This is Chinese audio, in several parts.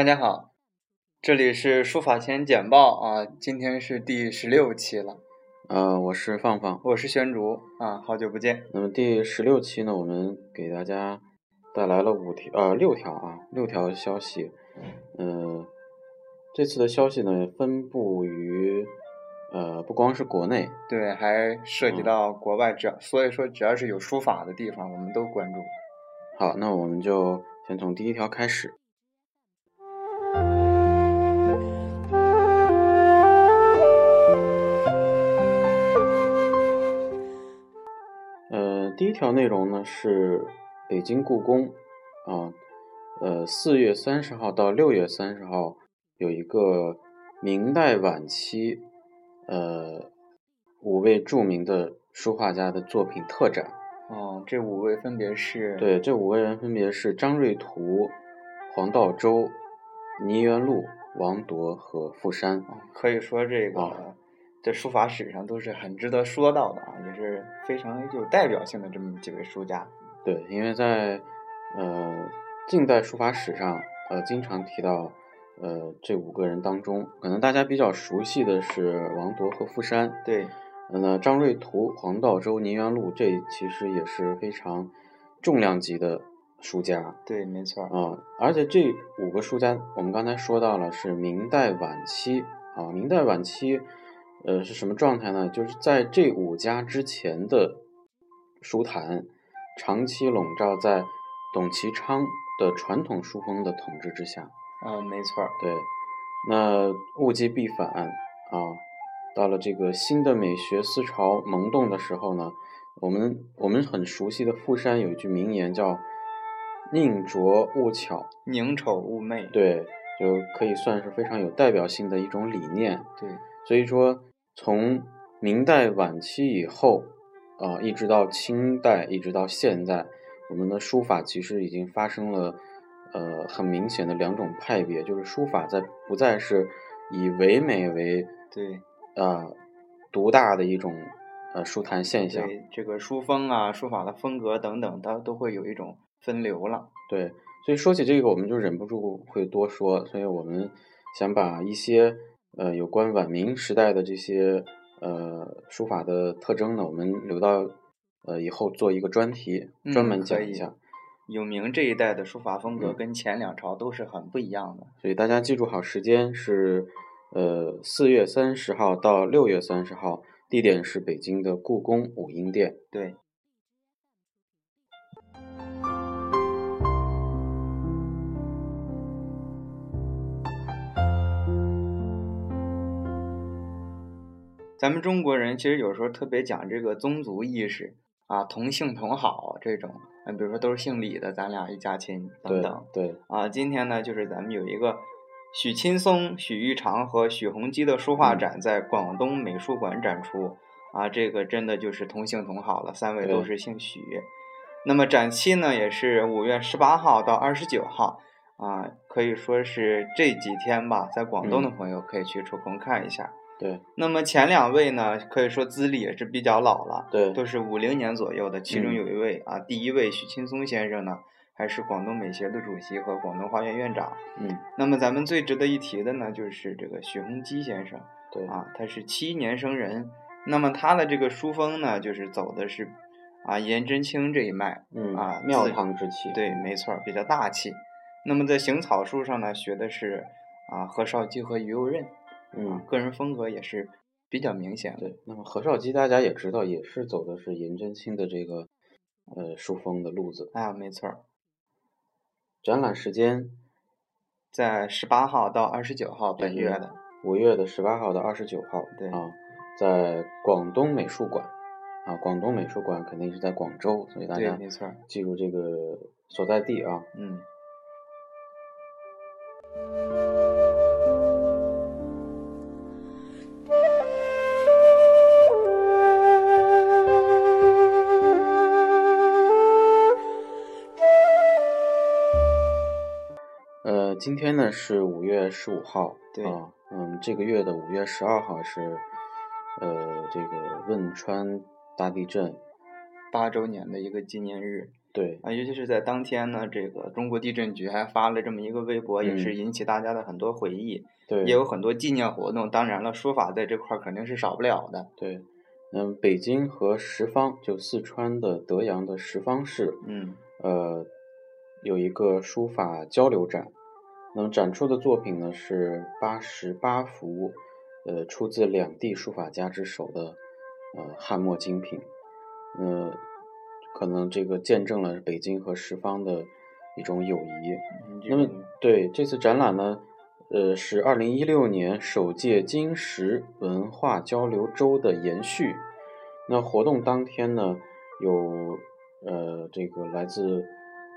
大家好，这里是书法前简报啊，今天是第十六期了。呃，我是放放，我是宣竹啊，好久不见。那么第十六期呢，我们给大家带来了五条呃六条啊六条消息，嗯，这次的消息呢分布于呃不光是国内，对，还涉及到国外，只要所以说只要是有书法的地方，我们都关注。好，那我们就先从第一条开始。第一条内容呢是北京故宫啊，呃，四月三十号到六月三十号有一个明代晚期呃五位著名的书画家的作品特展。哦，这五位分别是？对，这五位人分别是张瑞图、黄道周、倪元禄、王铎和傅山。可以说这个在书法史上都是很值得说到的啊，也是非常有代表性的这么几位书家。对，因为在呃近代书法史上，呃经常提到呃这五个人当中，可能大家比较熟悉的是王铎和傅山。对。那张瑞图、黄道周、倪元禄，这其实也是非常重量级的书家。对，没错。啊，而且这五个书家，我们刚才说到了是明代晚期啊。明代晚期，呃，是什么状态呢？就是在这五家之前的书坛，长期笼罩在董其昌的传统书风的统治之下。啊，没错。对，那物极必反啊。到了这个新的美学思潮萌动的时候呢，我们我们很熟悉的傅山有一句名言叫“宁拙勿巧，宁丑勿媚”，对，就可以算是非常有代表性的一种理念。对，所以说从明代晚期以后啊，一直到清代，一直到现在，我们的书法其实已经发生了呃很明显的两种派别，就是书法在不再是以唯美为对。呃，独大的一种呃书坛现象。对这个书风啊、书法的风格等等，它都会有一种分流了。对，所以说起这个，我们就忍不住会多说。所以我们想把一些呃有关晚明时代的这些呃书法的特征呢，我们留到呃以后做一个专题，专门讲一下。永明这一代的书法风格跟前两朝都是很不一样的。所以大家记住好时间是。呃，四月三十号到六月三十号，地点是北京的故宫武英殿。对。咱们中国人其实有时候特别讲这个宗族意识啊，同姓同好这种，嗯，比如说都是姓李的，咱俩一家亲等等。对。啊，今天呢，就是咱们有一个。许钦松、许玉长和许洪基的书画展在广东美术馆展出，啊，这个真的就是同姓同好了，三位都是姓许。那么展期呢，也是五月十八号到二十九号，啊，可以说是这几天吧，在广东的朋友可以去抽空看一下。对。那么前两位呢，可以说资历也是比较老了，对，都是五零年左右的。其中有一位啊，第一位许钦松先生呢。还是广东美协的主席和广东画院院长。嗯，那么咱们最值得一提的呢，就是这个许洪基先生。对啊，他是七一年生人。那么他的这个书风呢，就是走的是啊颜真卿这一脉。嗯啊，庙堂之气。对，没错，比较大气。那么在行草书上呢，学的是啊何绍基和于右任。嗯，个人风格也是比较明显。对，那么何绍基大家也知道，也是走的是颜真卿的这个呃书风的路子。啊，没错。展览时间在十八号到二十九号，本月的五月的十八号到二十九号，对啊，在广东美术馆啊，广东美术馆肯定是在广州，所以大家没错，记住这个所在地啊，嗯。今天呢是五月十五号，对啊，嗯，这个月的五月十二号是，呃，这个汶川大地震八周年的一个纪念日。对啊，尤其是在当天呢，这个中国地震局还发了这么一个微博，也是嗯引起大家的很多回忆，对，也有很多纪念活动。当然了，书法在这块儿肯定是少不了的。对。嗯，北京和十方，就四川的德阳的十方市，嗯呃，有一个书法交流展。那么展出的作品呢是八十八幅，呃，出自两地书法家之手的呃汉墨精品。呃，可能这个见证了北京和十方的一种友谊。嗯，那么对这次展览呢，呃，是二零一六年首届金石文化交流周的延续。那活动当天呢，有呃这个来自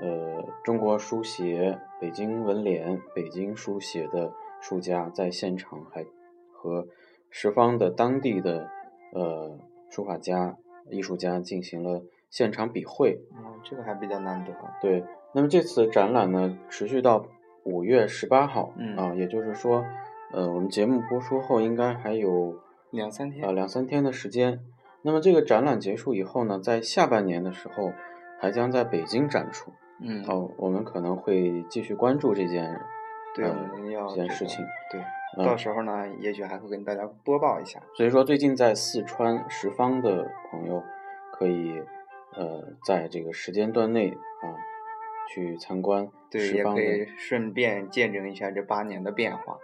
呃中国书协、北京文联、北京书协的书家在现场，还和十方的当地的呃书法家、艺术家进行了现场笔会。嗯，这个还比较难得。对，那么这次展览呢，持续到五月十八号，嗯啊，也就是说，呃，我们节目播出后应该还有两三天呃两三天的时间。那么这个展览结束以后呢，在下半年的时候，还将在北京展出。嗯，好，我们可能会继续关注这件对，呃我们要这件事情。对，嗯到时候呢，也许还会跟大家播报一下。所以说，最近在四川十方的朋友，可以呃在这个时间段内啊去参观也可以顺便见证一下这八年的变化。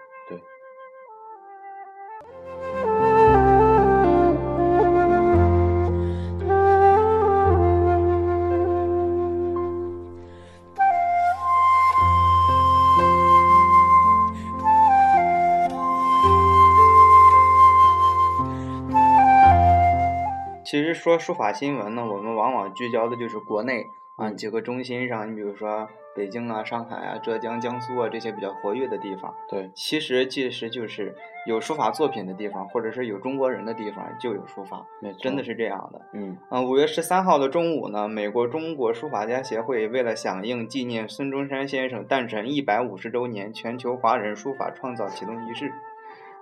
其实说书法新闻呢，我们往往聚焦的就是国内啊嗯几个中心上，你比如说北京啊、上海啊、浙江、江苏啊这些比较活跃的地方。对其实其实就是有书法作品的地方，或者是有中国人的地方，就有书法，真的是这样的。嗯嗯，五月十三号的中午呢，美国中国书法家协会为了响应纪念孙中山先生诞辰一百五十周年全球华人书法创造启动仪式，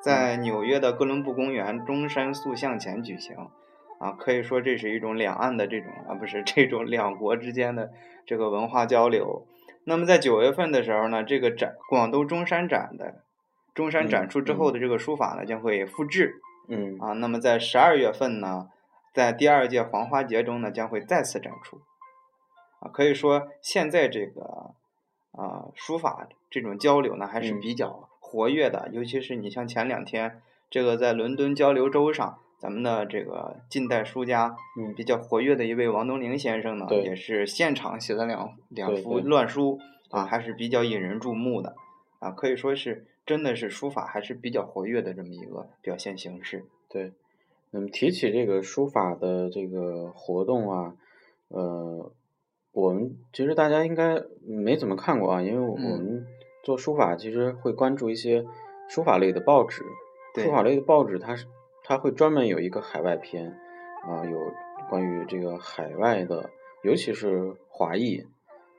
在纽约的哥伦布公园中山塑像前举行。啊，可以说这是一种两岸的这种啊，不是这种两国之间的这个文化交流。那么在九月份的时候呢，这个展广东中山展的中山展嗯出之后的这个书法呢，将会复制。嗯啊，那么在十二月份呢，在第二届黄花节中呢，将会再次展出。啊，可以说现在这个啊书法这种交流呢，还是嗯比较活跃的。尤其是你像前两天这个在伦敦交流周上，咱们的这个近代书家嗯。比较活跃的一位王东龄先生呢，对。也是现场写了两两幅乱书啊，还是比较引人注目的。啊，可以说是真的是书法还是比较活跃的这么一个表现形式。对。那么提起这个书法的这个活动啊，呃，我们其实大家应该没怎么看过啊，因为我们做书法其实会关注一些书法类的报纸，对。书法类的报纸它是它会专门有一个海外篇啊，有关于这个海外的，尤其是华裔啊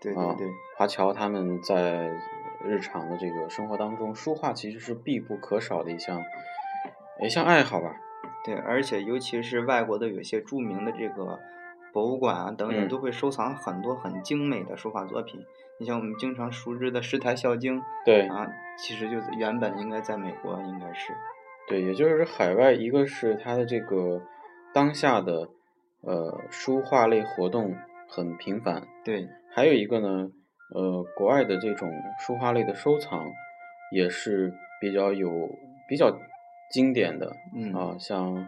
对对对，华侨他们在日常的这个生活当中，书画其实是必不可少的一项一项爱好吧。对，而且尤其是外国的有些著名的这个博物馆啊等等，嗯都会收藏很多很精美的书法作品。你像我们经常熟知的诗台孝经对啊，其实就是原本应该在美国，应该是对，也就是海外，一个是它的这个当下的呃书画类活动很频繁，对还有一个呢，呃，国外的这种书画类的收藏也是比较有比较经典的嗯啊，像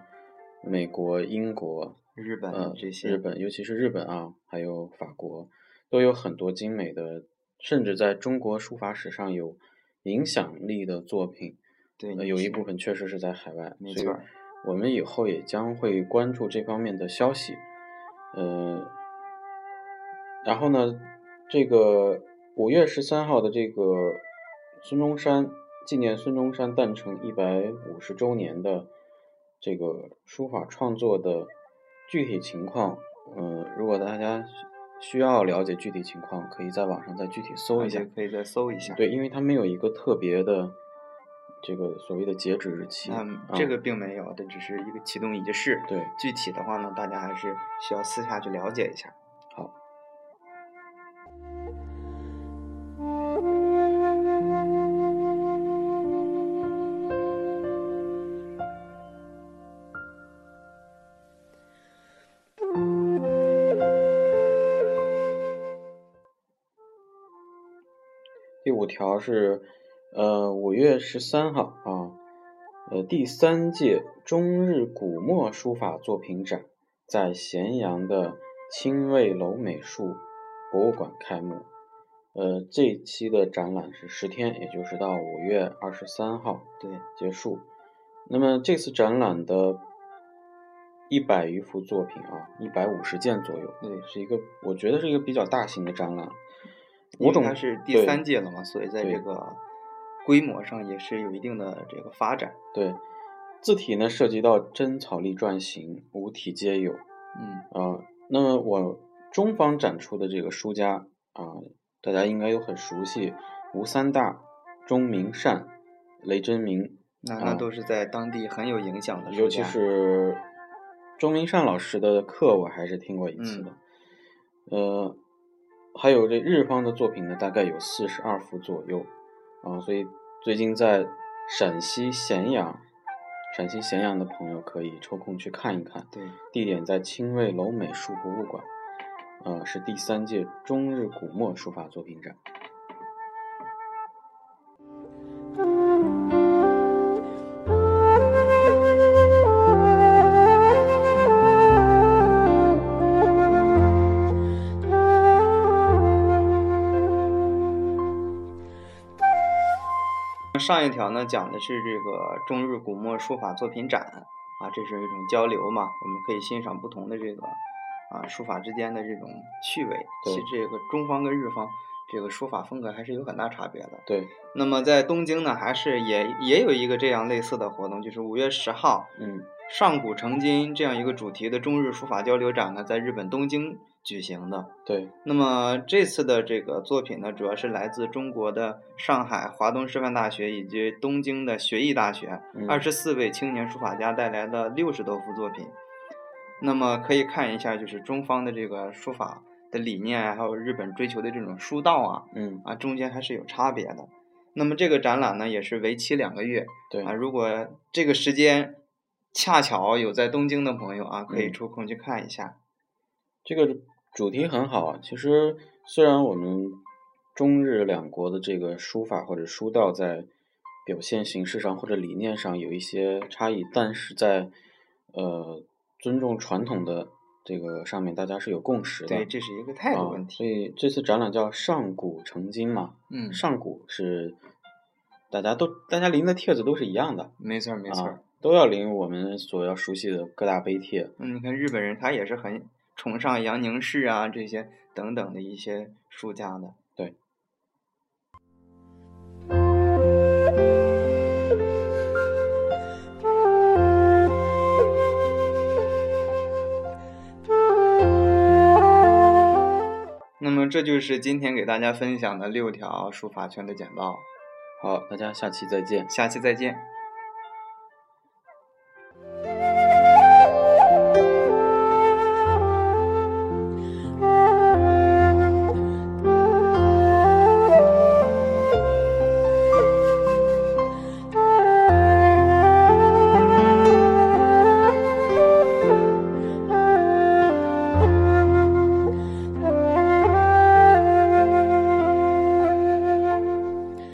美国、英国，日本呃，这些日本，尤其是日本啊，还有法国，都有很多精美的，甚至在中国书法史上有影响力的作品。对呃，有一部分确实是在海外，所以没错我们以后也将会关注这方面的消息。呃，然后呢，这个五月十三号的这个孙中山纪念孙中山诞辰一百五十周年的这个书法创作的具体情况，嗯、如果大家需要了解具体情况，可以在网上再具体搜一下。可以再搜一下。对，因为它没有一个特别的这个所谓的截止日期嗯这个并没有这只是一个启动仪式。对具体的话呢大家还是需要私下去了解一下。好。第五条是呃，五月十三号啊，呃，第三届中日古墨书法作品展在咸阳的清卫楼美术博物馆开幕。呃，这期的展览是十天，也就是到五月二十三号对结束。那么这次展览的一百余幅作品啊，一百五十件左右，对，是一个我觉得是一个比较大型的展览。五种它是第三届了嘛，所以在这个规模上也是有一定的这个发展。对，字体呢涉及到真草隶篆行，五体皆有。嗯，啊，那么我中方展出的这个书家啊，大家应该都很熟悉，吴三大、钟明善、雷真明，那啊那都是在当地很有影响的书尤其是钟明善老师的课，我还是听过一次的。嗯呃，还有这日方的作品呢，大概有四十二幅左右啊，所以最近在陕西咸阳，陕西咸阳的朋友可以抽空去看一看。对，地点在清卫楼美术博物馆，呃，是第三届中日古墨书法作品展。上一条呢讲的是这个中日古墨书法作品展啊，这是一种交流嘛，我们可以欣赏不同的这个啊书法之间的这种趣味。对其实这个中方跟日方这个书法风格还是有很大差别的。对，那么在东京呢，还是也也有一个这样类似的活动，就是五月十号，嗯，上古成今这样一个主题的中日书法交流展呢，在日本东京举行的。对，那么这次的这个作品呢，主要是来自中国的上海华东师范大学以及东京的学艺大学，嗯二十四位青年书法家带来的六十多幅作品。那么可以看一下，就是中方的这个书法的理念啊，还有日本追求的这种书道啊，嗯，啊，中间还是有差别的。那么这个展览呢，也是为期两个月对啊。，如果这个时间恰巧有在东京的朋友啊，可以嗯抽空去看一下。这个主题很好啊。其实虽然我们中日两国的这个书法或者书道在表现形式上或者理念上有一些差异，但是在呃尊重传统的这个上面，大家是有共识的。对，这是一个态度啊问题。所以这次展览叫上古成今嘛，嗯，上古是大家都大家临的帖子都是一样的，没错儿没错都要临我们所要熟悉的各大碑帖。嗯，你看日本人他也是很崇尚杨凝式啊这些等等的一些书家的。对。那么这就是今天给大家分享的六条书法圈的简报，好，大家下期再见。下期再见。